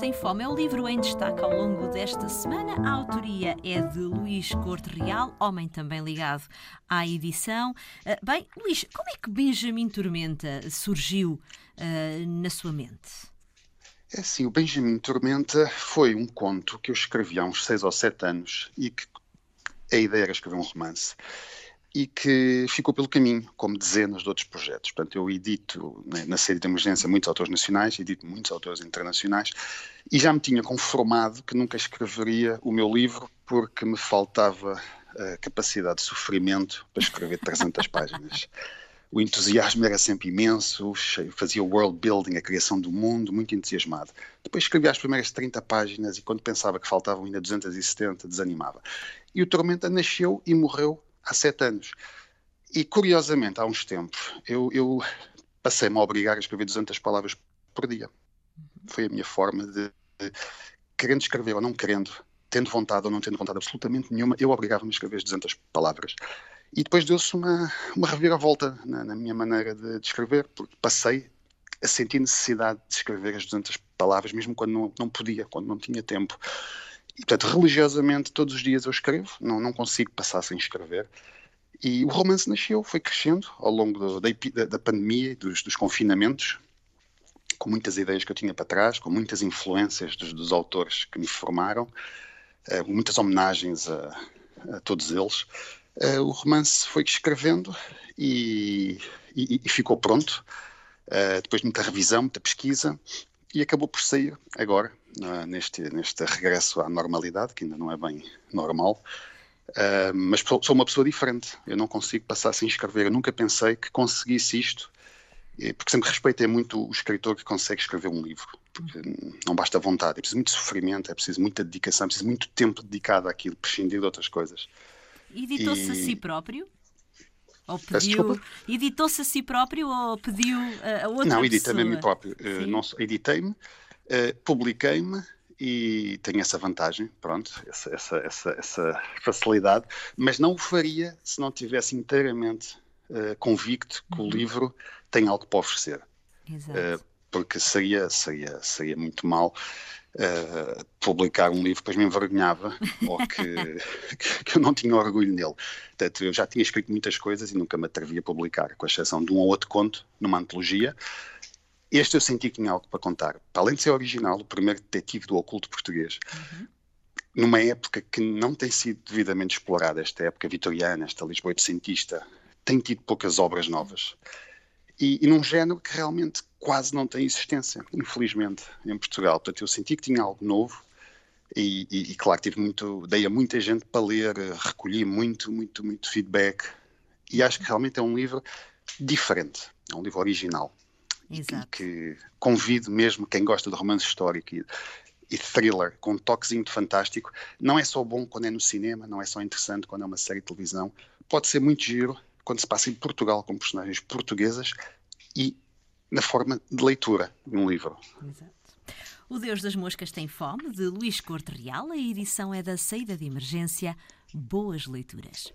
Têm Fome é o livro em destaque ao longo desta semana. A autoria é de Luís Corte Real, homem também ligado à edição. Uh, bem, Luís, como é que Benjamin Tormenta surgiu uh, na sua mente? É assim, o Benjamin Tormenta foi um conto que eu escrevi há uns seis ou sete anos e que a ideia era escrever um romance e que ficou pelo caminho, como dezenas de outros projetos. Portanto, eu edito né, na série de emergência muitos autores nacionais, edito muitos autores internacionais e já me tinha conformado que nunca escreveria o meu livro porque me faltava a capacidade de sofrimento para escrever 300 páginas. O entusiasmo era sempre imenso, fazia world building, a criação do mundo, muito entusiasmado. Depois escrevia as primeiras 30 páginas e quando pensava que faltavam ainda 270, desanimava. E o Tormenta nasceu e morreu há sete anos. E curiosamente, há uns tempos, eu, eu passei-me a obrigar a escrever 200 palavras por dia. Foi a minha forma de, de querendo escrever ou não querendo, tendo vontade ou não tendo vontade absolutamente nenhuma, eu obrigava-me a escrever as 200 palavras. E depois deu-se uma, uma reviravolta na, na minha maneira de, de, escrever, porque passei a sentir necessidade de escrever as 200 palavras, mesmo quando não, não podia, quando não tinha tempo. E, portanto, religiosamente, todos os dias eu escrevo, não, não consigo passar sem escrever. E o romance nasceu, foi crescendo ao longo do, da, da, pandemia dos, dos, confinamentos, com muitas ideias que eu tinha para trás, com muitas influências dos, dos autores que me formaram, eh, muitas homenagens a, a todos eles. Eh, o romance foi escrevendo e, e, e ficou pronto, eh, depois de muita revisão, muita pesquisa, e acabou por sair agora, uh, neste, neste regresso à normalidade, que ainda não é bem normal. Uh, mas sou uma pessoa diferente. Eu não consigo passar sem escrever. Eu nunca pensei que conseguisse isto, porque sempre respeitei muito o escritor que consegue escrever um livro. Porque não basta vontade, é preciso muito sofrimento, é preciso muita dedicação, é preciso muito tempo dedicado àquilo, prescindir de outras coisas. Editou-se e... a si próprio? Ou pediu. Editou-se a si próprio ou pediu a outra Não, editei-me a mim próprio. Uh, editei-me, uh, publiquei-me e tenho essa vantagem, pronto, essa, essa, essa, essa, facilidade, mas não o faria se não tivesse inteiramente uh, convicto que uhum. o livro tem algo para oferecer. Exato. porque seria, seria, seria muito mal uh, publicar um livro, depois me envergonhava ou que, que, eu não tinha orgulho nele. Portanto, eu já tinha escrito muitas coisas e nunca me atrevia a publicar, com exceção de um ou outro conto numa antologia. Este eu senti que tinha algo para contar. Para além de ser original, o primeiro detetive do oculto português. Uhum. Numa época que não tem sido devidamente explorada, esta época vitoriana, esta Lisboa oitocentista, tem tido poucas obras novas e, e, num género que realmente quase não tem existência, infelizmente, em Portugal. Portanto, eu senti que tinha algo novo e, e, e, claro, tive muito, dei a muita gente para ler, recolhi muito, muito, muito feedback e acho que realmente é um livro diferente, é um livro original. Exato. Que, que convido mesmo quem gosta de romance histórico e, e thriller, com um toquezinho de fantástico. Não é só bom quando é no cinema, não é só interessante quando é uma série de televisão. Pode ser muito giro quando se passa em Portugal com personagens portuguesas e na forma de leitura de um livro. Exato. O Deus das Moscas tem fome, de Luís Corte Real. A edição é da saída de emergência. Boas leituras.